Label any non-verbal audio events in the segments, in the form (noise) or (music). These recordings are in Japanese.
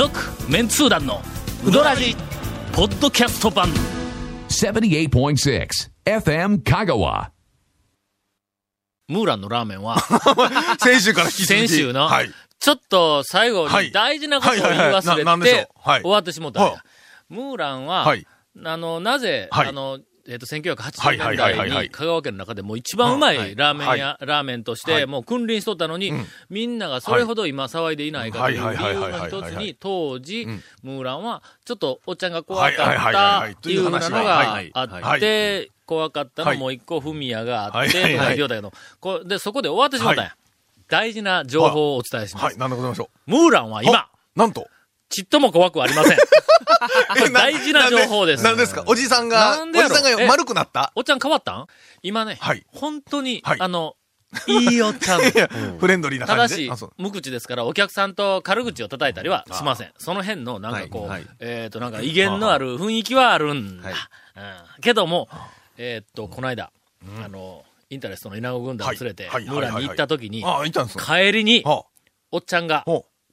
続メンツー団のウドラジポッドキャスト版。78.6 FM Kagawa. ムーランのラーメンは (laughs) 先週から引き続き。先週のはい。ちょっと最後はい。に大事なことを言い忘れて終わってしもったムーランは、はい。あの、なぜ、はい。あの、えっ、と、1980はいはい年代に香川県の中でもう一番うまはい。いラーメン屋、ラーメンとして、はい。もう君臨しとったのに、みんながそれほど今騒いでいないかというはい。理由の一つに、当時ん、ムーランは、ちょっとおっちゃんが怖かったはいっていうふうなのがはあはって、怖かったのはい。もう一個、フミヤがあって、とか言うたけど、こうで、そこで終わってしまったんや。大事な情報をお伝えします。はい、でございましょう？ムーランは今、なんと。ちっとも怖くありません。(laughs) 大事な情報です。なんですか？おじさんが、おじさんが丸くなった？おっちゃん変わったん？今ね、はい。本当に、はい。あの、いいおっちゃん。フレンドリーなただし感じであそう、無口ですから、お客さんと軽口を叩いたりはしません。その辺の、なんかこう、はいはい。えっ、と、なんか威厳のある雰囲気はあるんだ。はい。うん、けども、えっ、と、この間、あの、インタレストの稲子軍団を連れて、はいはいムーランに行った時に。帰りに、はおっちゃんが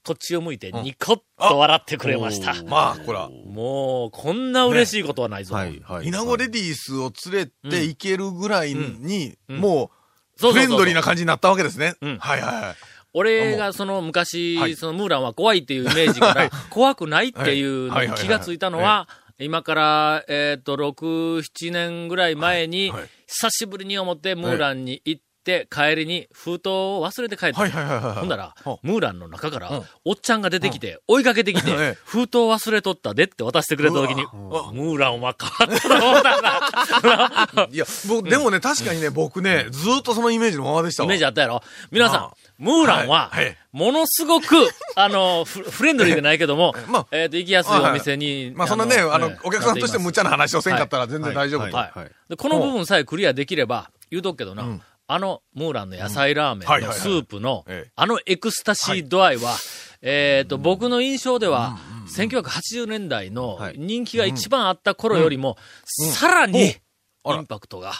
こっちを向いてニコッと笑ってくれました。う。まあ、こら、もう、こんな嬉しいことはないぞ。はい、はい。稲子レディースを連れて行けるぐらいに、うんもう、フレンドリーな感じになったわけですね。うんはいはいはい。俺がその昔、はいそのムーランは怖いっていうイメージから、怖くないっていうのに気がついたのは、今から、えっ、と、6、7年ぐらい前に、はいはい久しぶりに思ってムーランに行って、帰りに封筒を忘れて帰った。はいはいはいはい。ほんだらは、ムーランの中からうん、おっちゃんが出てきて、追いかけてきてええ、封筒忘れとったでって渡してくれた時に、うムーランは変わったと思ったんだ。(laughs) いや、僕、でもね、確かにね、僕ね、ずーっとそのイメージのままでしたわ。イメージあったやろ。皆さんムーランはものすごく、(laughs) あの、フフレンドリーでないけども、(laughs) まあえっと、行きやすいお店に。まあ、そんなね、あの、お客さんとして無茶なな話をせんかったら全然大丈夫と。この部分さえクリアできれば、言うとくけどな、あの、ムーランの野菜ラーメンのスープのええ、あのエクスタシー度合いは、えっと、僕の印象では、1980年代のはい。人気が一番あった頃よりも、さらに、インパクトが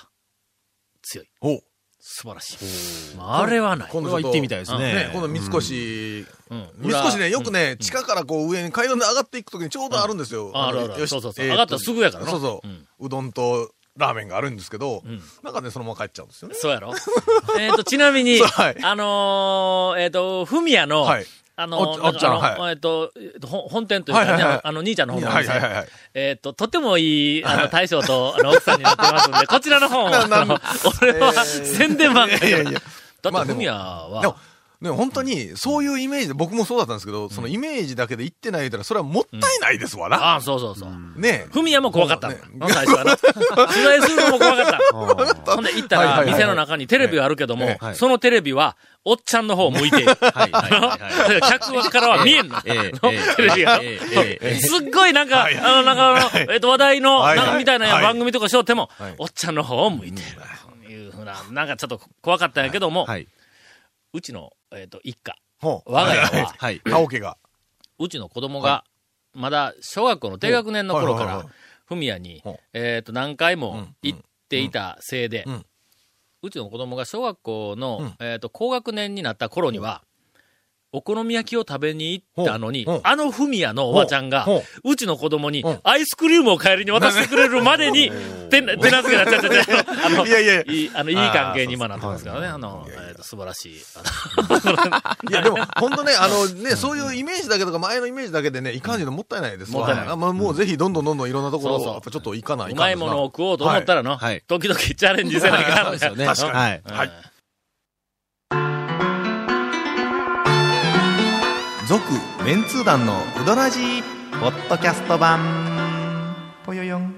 強い。お。素晴らしい。まああれはない。今度は行ってみたいですね。ね、今度三越、うん。三越ね、よくね、地下からこう上に階段で上がっていくときにちょうどあるんですよ。あある。あそうそうそう。上がったらすぐやからな。そうそう。うん。うどんとラーメンがあるんですけどん、なん。かね、そのまま帰っちゃうんですよね。そうやろ？(laughs) えっと、ちなみに、(laughs) はい。あのーえっ、と、ふみやの、はい。あのおおっちゃんはい。えっ、と、ほ本店というかね、あの、兄ちゃんの方のお店はいはいはいはい。えっ、と、とてもいい、あの、大将と、あの、奥さんになってますので、(laughs) こちらの方を、ななあの俺は、えー。宣伝番組いやいやだって、まあでもふみやは、でも、ね、本当に、そういうイメージで、僕もそうだったんですけど、そのイメージだけで言ってない言ったら、それはもったいないですわな。ああ、そうそうそう。ねふみやも怖かったのね最初はな。(laughs) 取材するのも怖かった。(laughs) ほんで行ったら、店の中にテレビがあるけどもえ、えそのテレビは、おっちゃんの方を向いている。はい、はい、(laughs) はい。客からは見えんの。ええあのテレビが。すっごいなんか、はいあの、なんかえっと、話題の、はいなんかみたいなはい番組とかしようってもはい、おっちゃんの方を向いている。というふうな、なんかちょっと怖かったんやけども、はい。うちの、えっと、一家。我が家は。(laughs) はい。はいはい。タオケが。うちの子供が、まだ小学校の低学年の頃からはいはいはいはい、ふみやにえっと、何回もうん行っていたせいでうちの子供が小学校のうん、えっと、高学年になった頃には、お好み焼きを食べに行ったのにあのふみやのおばちゃんがほう、う。ちの子供にう。んアイスクリームを帰りに渡してくれるまでに、(laughs) 手なずけなっちゃってて、あの、いやいやいや。いい、あの、いい関係に今なってますからね、あの、え素晴らしい。いや、でも、本当ね、あのね、そういうイメージだけとか、前のイメージだけでね、いかんじのもったいないですわ。もったいない。あまあ、もうぜひ、どんどんどんどんいろんなところを、やっぱちょっと行かないうまいものを食おうと思ったらの、はい。時々チャレンジせないかん。そうですよね。(laughs) 確かに。はい。続メンツー団のウドラジーポッドキャスト版。ぽよよん。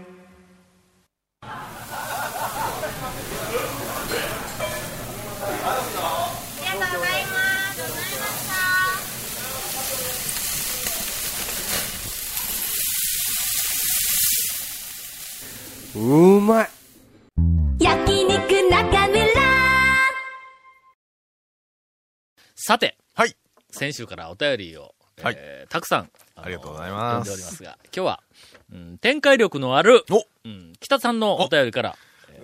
先週からお便りを、はい。えーたくさん、あのありがとうございます。読んでおりますが、今日は、うん、展開力のある、お。うん、北さんのお便りから、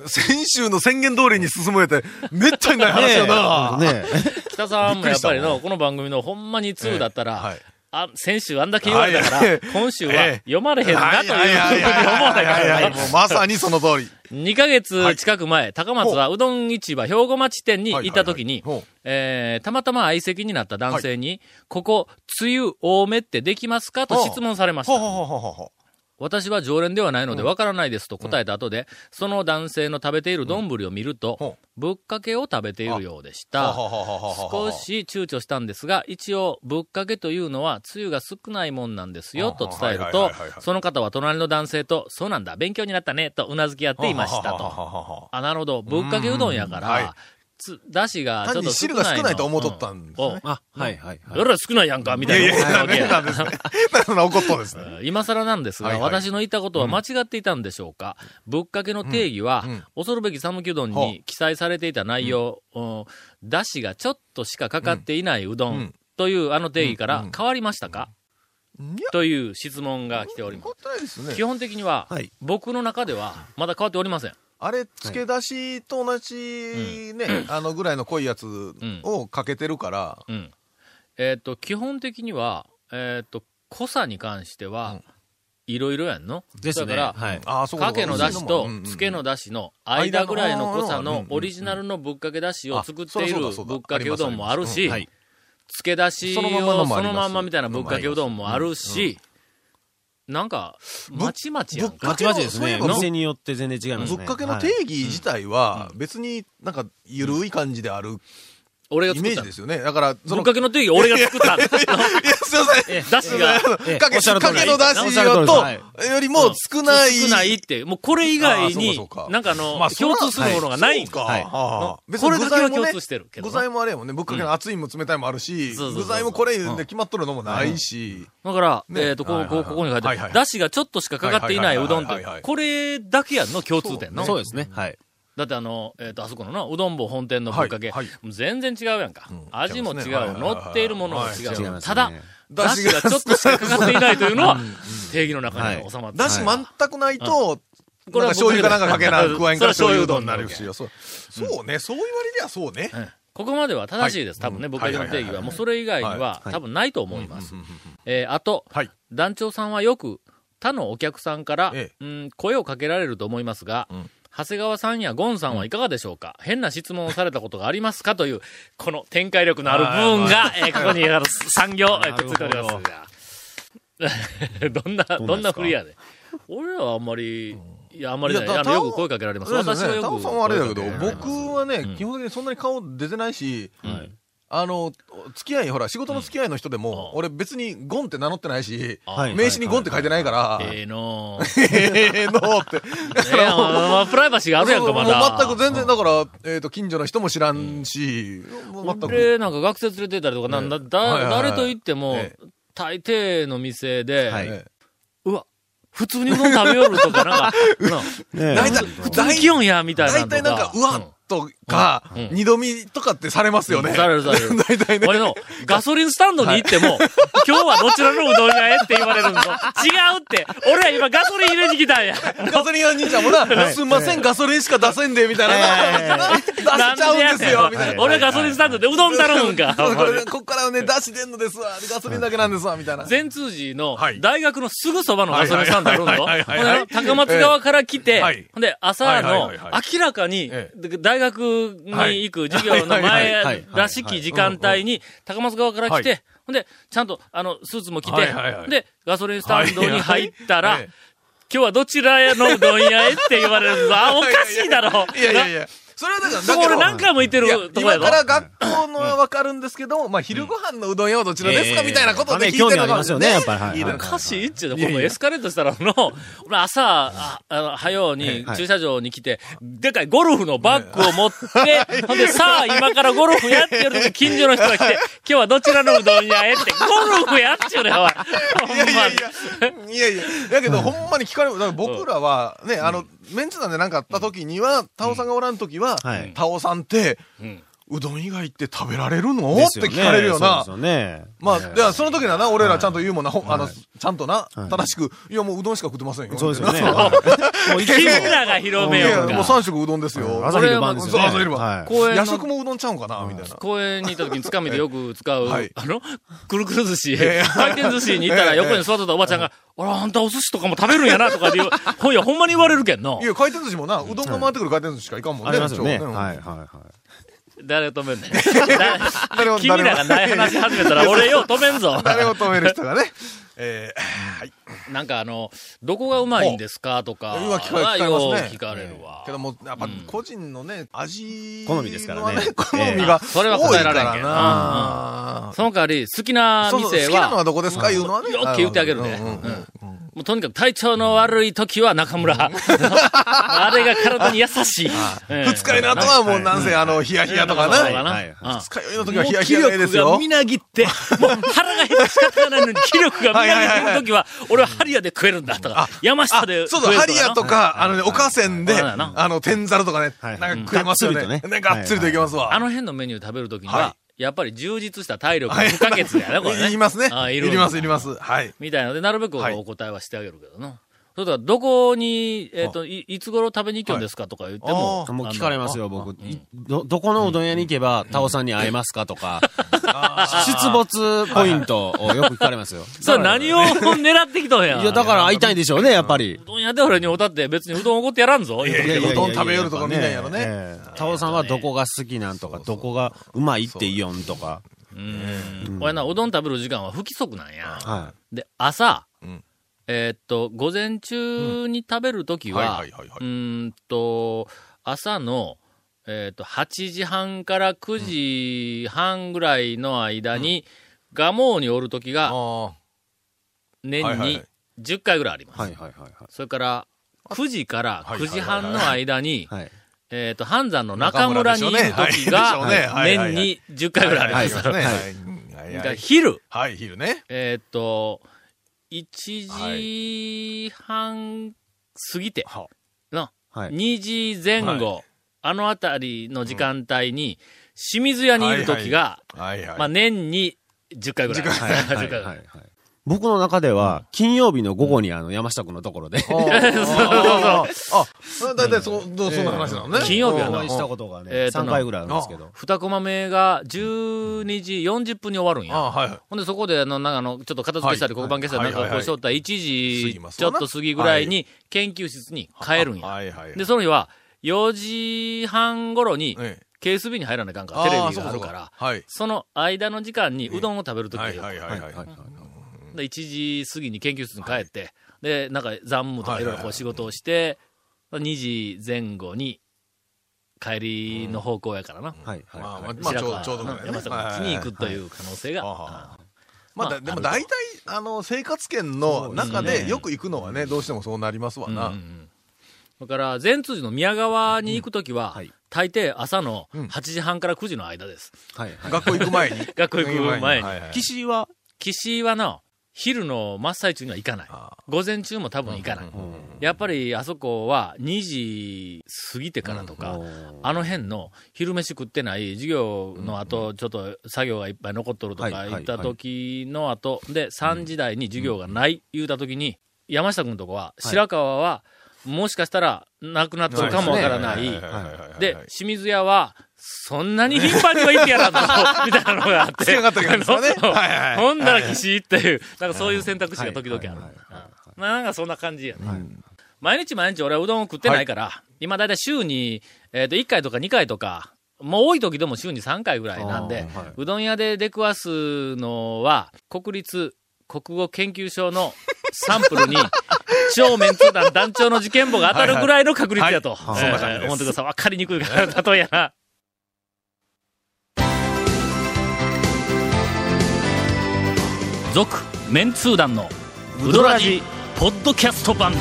先週の宣言通りに進めて、めったにない話だな。ね北さんもやっぱりの、この番組のほんまに2だったら、はい。あ、先週あんだけ言われたからはい、今週はええ。読まれへんなというふうに思わないから。まさにその通り。2ヶ月近く前、高松はう。どん市場兵庫町店に行った時にはい。はいはいほう、えーたまたま相席になった男性に、ここ、梅雨多めってできますかと質問されました。私は常連ではないのでわからないですと答えた後で、その男性の食べている丼を見ると、ほぶっかけを食べているようでした。少し躊躇したんですが、一応、ぶっかけというのは、つゆが少ないもんなんですよ、と伝えるはいとその方は隣の男性と、そうなんだ、勉強になったね、とうなずき合っていましたと。あ、なるほど、ぶっかけうどんやから、つ、だしがちょっと。汁が少ないと思っとったんですね。うん。おあ、はいはいはい。それは少ないやんか、みたいな。思ったわけや。なんですね。(laughs) そんな怒っとんですね。今更なんですが、はいはい。私の言ったことは間違っていたんでしょうか、ぶっかけの定義は、恐るべき讃岐うどんに記載されていた内容、うん。だしがちょっとしかかかっていないうどん、うん。というあの定義から変わりましたか、という質問が来ております。基。本的には、はい。僕の中ではまだ変わっておりません。あれ、漬け出しと同じね、あのぐらいの濃いやつをかけてるから、うん。えっ、と、基本的には、えっ、と、濃さに関しては、いろいろやんの？ですね。だから、はい。ああ、そうか。けのだしとつけのだしの間ぐらいの濃さ間ののオリジナルのぶっかけだしを作っているぶっかけうどんもあるし、はい。つけだしをそのままみたいなぶっかけうどんもあるし、なんか、まちまちやんか。まちまちですね。そういえば店によって全然違いますね。ぶっかけの定義自体は、別になんか、ゆるい感じであるイ俺が作ったのメージですよね。だから、ぶっかけの定義俺が作った (laughs) の。いや、すいません。えだしがええかけ、おっしゃる通りかけのだしおっしゃる通りよと、よりも少ない。少ないって、もうこれ以外にあーそうかそう、かなんかあの、共通するものがないんか。そうか。はいはあはあ別これにだけは共具材もね通してるけどな具材もあれやもんね。ぶっかけの熱いも冷たいもあるし、そうそうそう具材もこれで決まっとるのもないし。だから、ねえっ、と、こう、こう、はいはいはいここに書いてある。はいはいだしがちょっとしかかかっていないうどんって、はいはいはいはいこれだけやんの共通点の。そうですね。はい。だってあの、えっ、と、あそこのな、うどん坊本店のぶっかけ、はいはい。もう全然違うやんか。ん。味も違う、乗っているものも違う。ただ、だしが。ちょっとしかかかっていないというのは、定義の中に収まってる。だし全くないと、これは醤油かなんかかけな、僕加えんから醤油醤油うどんうどんになるし。そうそうね、そう言われりゃそうね。うんここまでは正しいです。多分ね、うん。ぶっかけの定義は。もうそれ以外には、はい。多分ないと思います。えーあと、はい。団長さんはよく他のお客さんから、えうん、声をかけられると思いますが、ん長谷川さんやゴンさんはいかがでしょうか、変な質問をされたことがありますかという、この展開力のある部分が、えーここにあの (laughs) 産業、えーくっついておりますが。(laughs) どんな、どんな振りやで。俺らはあんまり、いや、あんまりね、あのよく声かけられます。私はよく。タオさんはあれだけど、僕はね、基本的にそんなに顔出てないし、あの、付き合い、ほら、仕事の付き合いの人でも、俺別にゴンって名乗ってないし、はい。名刺にゴンって書いてないから、ええのー。ええのって。(laughs) ええまあプライバシーがあるやんか、まだ。全く全然、だから、えっと、近所の人も知らんし、全く。俺なんか学生連れてったりとか、なんだ、誰と言ってもえ、大抵の店で、はい。えうわ、普通にうどん食べよるとか、なんか、(laughs) 大体、普通に気温や、みたいな。大体なんか、うわっとか、うん二度見とかってされますよね。されるされる (laughs) 大体ね。俺のガソリンスタンドに行っても、今日はどちらのうどん屋へって言われるんぞ。違うって、俺は今ガソリン入れに来たんや。ガソリン屋兄ちゃんもな、すんません、ガソリンしか出せんで、みたいな。出しちゃうんですよ、みたいな。俺はガソリンスタンドでうどん頼むんか。こっからはね、出し出んのですわ。ガソリンだけなんですわ、みたいな。善通寺のはい大学のすぐそばのガソリンスタンドあるん高松側から来て、で朝はいの明らかにえ大学に行く授業の前はいらしき時間帯に高松側から来はて、ほんで、ちゃんとあのスーツも着てで、ガソリンスタンドに入ったら今日はどちらのうどん屋へって言われるぞ。あ、おかしいだろ。いやいやいや。それはだから、そこ俺何回も行ってるとこやろ？今か。ら学校のはわかるんですけど、まあ、昼ご飯のうどん屋はどちらですか、ええみたいなことで聞いて興味るのがありますよねやっぱり。はいいい。のおかしいっちゅうの、このエスカレートしたらの、俺朝、あ、あの、はようにはい駐車場に来て、でかいゴルフのバッグを持って、ほんで、さあ、今からゴルフやってる時、近所の人が来て、(laughs) 今日はどちらのうどん屋へって、ゴルフやっちゅうねん、おい。ほんまにいやいやいや、いやいや、だけど、ほんまに聞かれる。だから僕らは、ね、あの、メンツ団でなんかあった時には、タオさんがおらん時ははい、タオさんって、うどん以外って食べられるの？って聞かれるよなそう。ですよね。まあ、ええいや、その時はな、俺らちゃんと言うもんな、ほあの、はいちゃんとな、はい正しく、いや、もううどんしか食ってませんよ。そうですよね。(laughs) もうい君らが広めいや、ようか。もう3食うどんですよ。朝昼晩ですよね。朝昼晩はい公園の夜食もうどんちゃうんかなみたいな。公園に行った時につかみでよく使う、はいあの、くるくる寿司、ええ回転寿司に行ったらええ横に座ってたおばちゃんが、あら、あんたお寿司とかも食べるんやなとかで言う、ほいや、ほんまに言われるけんのい。や、回転寿司もな、うどんが回ってくる回転寿司しかいかんもんね。ありますよね。はいはいはい。誰を止めんねん。(laughs) 誰を君らがない話始めたら (laughs) 俺よう止めんぞ。誰を止める人がね。えー、はい。なんかあの、どこがうまいんですかとか、今聞かれ聞かれますねよう聞かれるわ。けども、やっぱ個人のね、味好みですからねのは好みがええそれは答えられんけん多いからなその代わり、好きなそうそう店好きなのはは、どこですかいうのはね。よっけ言ってあげるで。もうとにかく体調の悪い時は中村。(laughs) あれが体に優しい。二日酔いの後はもうなんせあの、ヒヤヒヤとかな。二日酔いの時はヒヤヒヤですよ。気力が。みなぎって、もう (laughs) 腹が減って仕方がないのに気力がみなぎってる時は、俺はハリアで食えるんだとか、山下でそうそう、ハリアとかか、あのね、おかせんで、あの、天ざるとかね、はい。なんか食えますよね。ねね、がっつりといけますな。わ。あの辺のメニュー食べる時にはは、やっぱり充実した体力が不可欠だよね、これね。(laughs) いりますね。あいるいります、いります。はい。みたいなので、なるべくはいお答えはしてあげるけどな。それどこに、えっ、と、い、いつ頃食べに行きょんですかとか言ってもあ、もう聞かれますよ、あ僕。いど、どこのうどん屋に行けば、タオさんに会えますかとか、出没ポイントをよく聞かれますよ。(laughs) それ何を狙ってきとんや。いや、だから会いたいんでしょうね、やっぱりう。どん屋で俺におたって別にうどんおごってやらんぞ。いやいやうどん食べよるとこ見ないやろねええタオさんはどこが好きなんとか、どこがうまいって言おんとか。うん。俺な、うどん食べる時間は不規則なんや。はで、朝、うんえーっと、午前中に食べるときは、うーんと、朝の、えーっと、8時半から9時半ぐらいの間に、蒲生におるときがあ年にはいはいはい。10回ぐらいあります。い。はいはいはい。それから、9時からはい9時半の間に。えーっと、半山の中村にいるときが、年に10回ぐらいあります。(laughs) からはい昼、はい、昼ね。えーっと、1時半過ぎて、はな、はい。2時前後、はあのあたりの時間帯に、清水屋にいる時が。まあ年に10回ぐらい。10回。(laughs) はい10回はいぐらい僕の中では、金曜日の午後にあの、山下君のところで、あ (laughs) あ、あ、だいたいそ、そんな話なのね。金曜日はなしたことがね、えーとな3回ぐらいあるんですけど。二コマ目が12時40分に終わるんや。あはいはい。ほんで、そこで、あの、なんかあの、ちょっと片付けしたり、はい。黒板消したり、なんかこうしとったら1時ちょっと過ぎぐらいに、研究室に帰るんや。はいはいはい。で、その日は、4時半頃に、ええ。KSB に入らなあかんから、テレビがあるから、その間の時間にうどんを食べると。きはいで、はいはいはい。で1時過ぎに研究室に帰って、で、なんか残務とかいろいろこう仕事をして、2時前後に帰りの方向やからな。はいはいまあはい。まあ、ちょうちょうど山下君に行くという可能性が。はいはいはいあまあ、だでも大体、あの、生活圏の中でよく行くのはね、どうしてもそうなりますわな。うんうんうん。だから、善通寺の宮川に行くときは、はい。大抵朝のうん。8時半から9時の間です。はいはい。(laughs) 学校行く前に。学校行く前に。岸は、岸はな、昼の真っ最中には行かない。あ午前中も多分行かない。やっぱりあそこは2時過ぎてからとか、あの辺の昼飯食ってない授業の後、ちょっと作業がいっぱい残っとるとか言った時の後、で、3時台に授業がない言うた時に、山下君のとこは、白川は、もしかしたらなくなってるかもわからない。で、清水屋は、そんなに頻繁には行ってやらんぞ、(laughs) みたいなのがあって。つけ上がったわけですよね。いはい。(laughs) ほんなら岸っていう、なんかそういう選択肢が時々ある。はいはいはい。うん。なんかそんな感じやね。毎日毎日俺はうどんを食ってないから、今だいたい週に、えっ、と、1回とか2回とか、もう多い時でも週に3回ぐらいなんで、あーはい。うどん屋で出くわすのは、国立国語研究所のサンプルに、超メンツー団団長の事件簿が当たるぐらいの確率やと。はいはいそんな感じです思ってください。わかりにくいから、例えやな。続、メンツー団の、ウドラジ、ポッドキャスト版。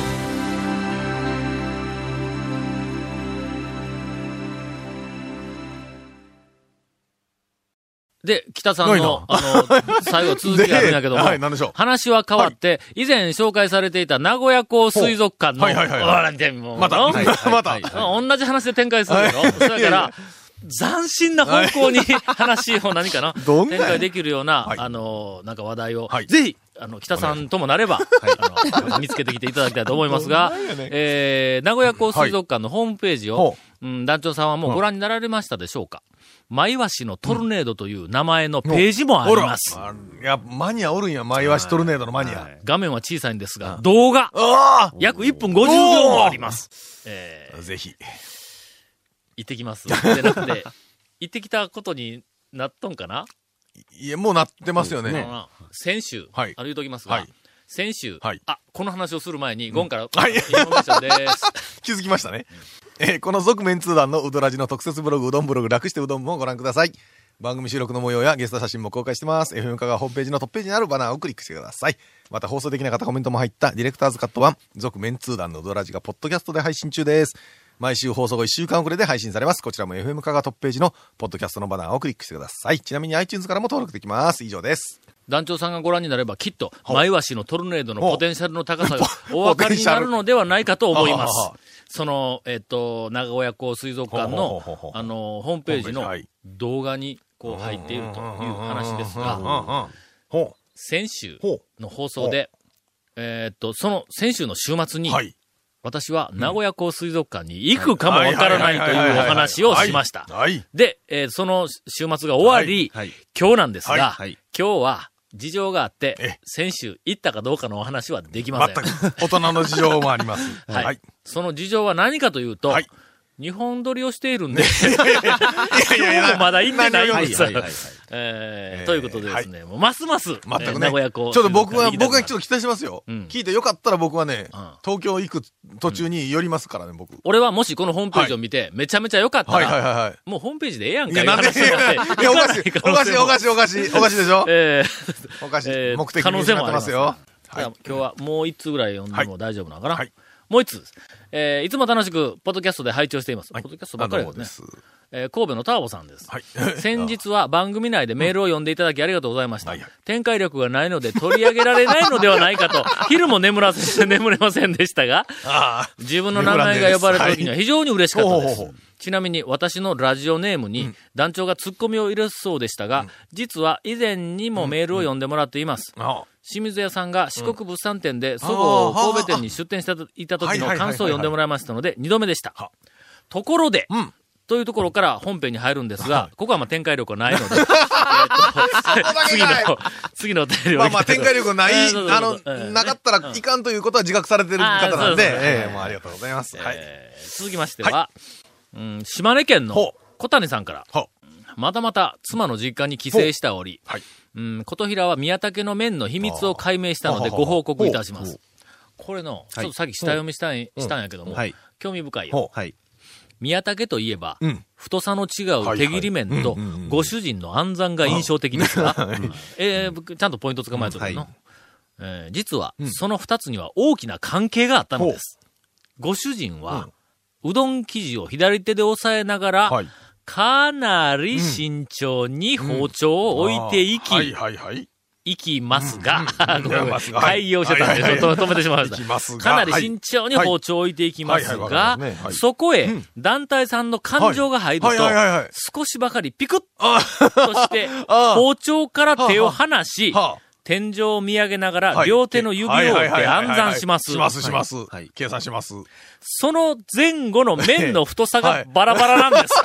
で、北さんの、なあの、最後続きがあるんやけども、(laughs) はい、なんでしょう。話は変わって、以前紹介されていた名古屋港水族館の、はいはいはいまた、の (laughs) また、はい同じ話で展開するやろそれから、斬新な方向に話を何かな、(laughs) 展開できるような、はい。あの、なんか話題を、はい。ぜひ、あの、北さんともなれば、あの、(laughs) 見つけてきていただきたいと思いますがえー、名古屋港水族館のホームページをほ、う。ん、団長さんはもうご覧になられましたでしょうか？マイワシのトルネードという名前のページもあります。あいや、マニアおるんや、マイワシトルネードのマニア。画面は小さいんですが、動画、あ約1分50秒もあります。えー。あぜひ。行ってきます。でなくて、(laughs) 行ってきたことになっとんかな？いや、もうなってますよね。あの先週、はいあの言うときますが、はい先週、はいあ、この話をする前に、ゴンから、はいインフォメーションです。(laughs) 気づきましたね。えーこの続面通談のうどらじの特設ブログ、うどんブログ、楽してうどんもご覧ください。番組収録の模様やゲスト写真も公開してます。FM カがホームページのトップページにあるバナーをクリックしてください。また放送できなかったコメントも入ったディレクターズカット版、続面通談のうどらじがポッドキャストで配信中です。毎週放送後1週間遅れで配信されます。こちらも FM カがトップページのポッドキャストのバナーをクリックしてください。ちなみに iTunes からも登録できます。以上です。団長さんがご覧になれば、きっと、ほうマイワシのトルネードのポテンシャルの高さがお分かりになるのではないかと思います。その、えっ、と、長古屋港水族館のあの、ホームページの動画に、こう入っているという話ですが、ほ先週の放送で、えっと、その先週の週末う。に、はい。私は名古屋港水族館に行くかもわからないというお話をしました。はい。で、えーその週末が終わり、はい。今日なんですが、はいはい今日は事情があってえ、先週行ったかどうかのお話はできませ全ん。く大人の事情もあります。(laughs) はい、はい。その事情は何かというと、はい日本撮りをしているんで、いやいや今日もまだ行ってないんはい。です。はい。はい。えーえーということでですね、もうますます、全くね。えー名古屋港。ちょっと僕は、僕はちょっと。期待してますよ。うん聞いてよかったら僕はね、うん東京行く途中に寄りますからね、僕。俺はもしこのホームページを見て、めちゃめちゃ良かったら、はいはいはいはい。もうホームページでええやんいや、かいうないや、おかしい、おかしい、おかしい。おかしい、おかしいでしょ？えーおかしい。えー目的性もありますよ。じゃあ今日はもう一通ぐらい読んでも大丈夫なのかな、はいもう一通です。えーいつも楽しく、ポッドキャストで拝聴しています。はいポッドキャストばっかりですね。あどうもえー神戸のターボさんです。はい。(laughs) 先日は番組内でメールを読んでいただきありがとうございました。はいはい展開力がないので取り上げられないのではないかと、(laughs) 昼も眠らせ、(laughs) 眠れませんでしたが、あ自分の名前が呼ばれた時には非常に嬉しかったです。ちなみに私のラジオネームに団長がツッコミを入れそうでしたが、実は以前にもメールを読んでもらっています。あ。あ清水屋さんが四国物産展で、そごう神戸店に出店していた時の感想を読んでもらいましたので、二度目でした。は。ところで、うん。というところから本編に入るんですが、ここはまあ展開力がないので、(laughs) 次の、次のお便りをまあまあ、展開力ない、(laughs) あの、なかったらいかん。ということは自覚されてる方なんで、ええ、もうありがとうございます。続きましては、うん、島根県のほ小谷さんから、ほまたまた妻の実家に帰省しており、はい。うん、琴平は宮武の麺の秘密を解明したのでご報告いたします。これの、はいちょっとさっき下読みしたん,、したんやけども、はい。興味深いよ。ほはい。宮武といえば、うん。太さの違はいう手切り麺とご主人の暗算が印象的ですが、(laughs) えー僕ちゃんとポイント捕まえとるの、はいえー実は、その二つには大きな関係があったのです。ご主人は、うどん生地を左手で押さえながら、はい。かなり慎重に包丁を置いていき、はいはいはい。いきますが、ごめん。開業してたんで、止めてしまいました。かなり慎重に包丁を置いていきますがそこへうん、団体さんの感情が入ると。少しばかりピクッあとして、あ包丁から手を離し、は天井を見上げながら、はい両手の指を折って暗算しますし。ますしますはい。計算します。その前後の面の太さはいがバラバラなんです。(laughs)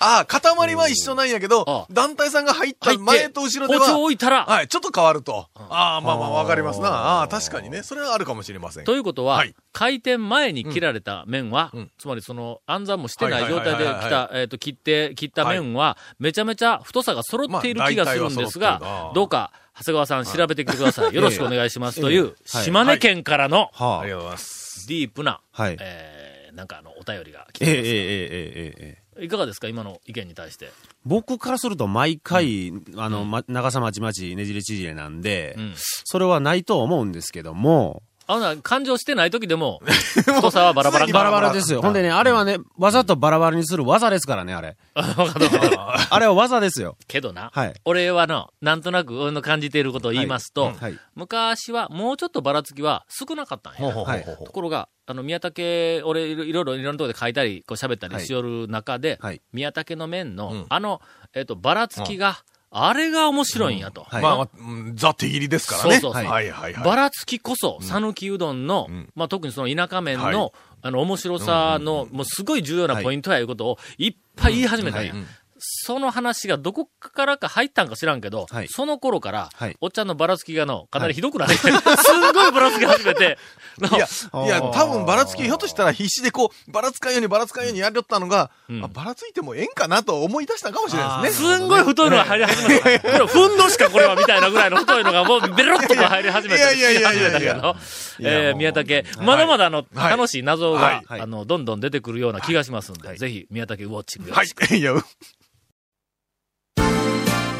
ああ、塊は一緒なんやけどあ、団体さんが入った前と後ろで包丁をは、置いたら、はい、ちょっと変わると。ああ、まあまあわかりますな。ああ、確かにね。それはあるかもしれません。ということは、はい開店前に切られた麺は、うんつまりその暗算もしてないはい状態ではいはいはい来た、えっ、と、切って、切った麺は、めちゃめちゃ太さが揃っているまあ気がするんですが、どうか、長谷川さん調べてきてください。(laughs) よろしくお願いします。という、はい島根県からのはありがとうございます。ディープな、はい。えー、なんかあの、お便りが来ええええてます。えええええいかがですか？今の意見に対して。僕からすると毎回、あの、ま長さまちまちねじれちぢれなんで、うん。それはないと思うんですけども、あのな、感情してない時でも、(laughs) 太さはバラバラ。バラバラですよ。ほんでね、あれはね、わざとバラバラにする技ですからね、あれ。(laughs) わかるわかるあれは技ですよ。けどな、はい俺はの、なんとなく俺の感じていることを言いますと、はい。昔はもうちょっとばらつきは少なかったんや。はいところが、あの、宮武、俺いろいろいろいろなところで書いたり、こう喋ったりしよる中で、はい宮武の面の、んあの、えっ、と、ばらつきが、あれが面白いんやと。はい。まあザ手切りですからね。そうそうそう。はい。はいはい。ばらつきこそ、讃岐うどんの、ん。まあ、特にその田舎麺の、はい。あの、面白さの、もうすごい重要なポイントやいうことをいっぱい言い始めたんや。その話がどこからか入ったんか知らんけど、はい。その頃から、はい。おっちゃんのばらつきがの、かなりひどくなって、すんごいばらつき始めて、のいや、いや、多分ばらつき、ひょっとしたら必死でこう、ばらつかんようにばらつかんようにやりよったのが、ん。あばらついてもええんかなと思い出したかもしれないですね。すんごい太いのが入り始めた。これ、ふんどしかこれはみたいなぐらいの太いのがもうベロッと入り始めたりいやいやいやいやいや。えー、宮武、まだまだあの、はい。楽しい謎が、はい。はい。あの、どんどん出てくるような気がしますんで、ぜひ、宮武ウォッチングよろはしく。い。い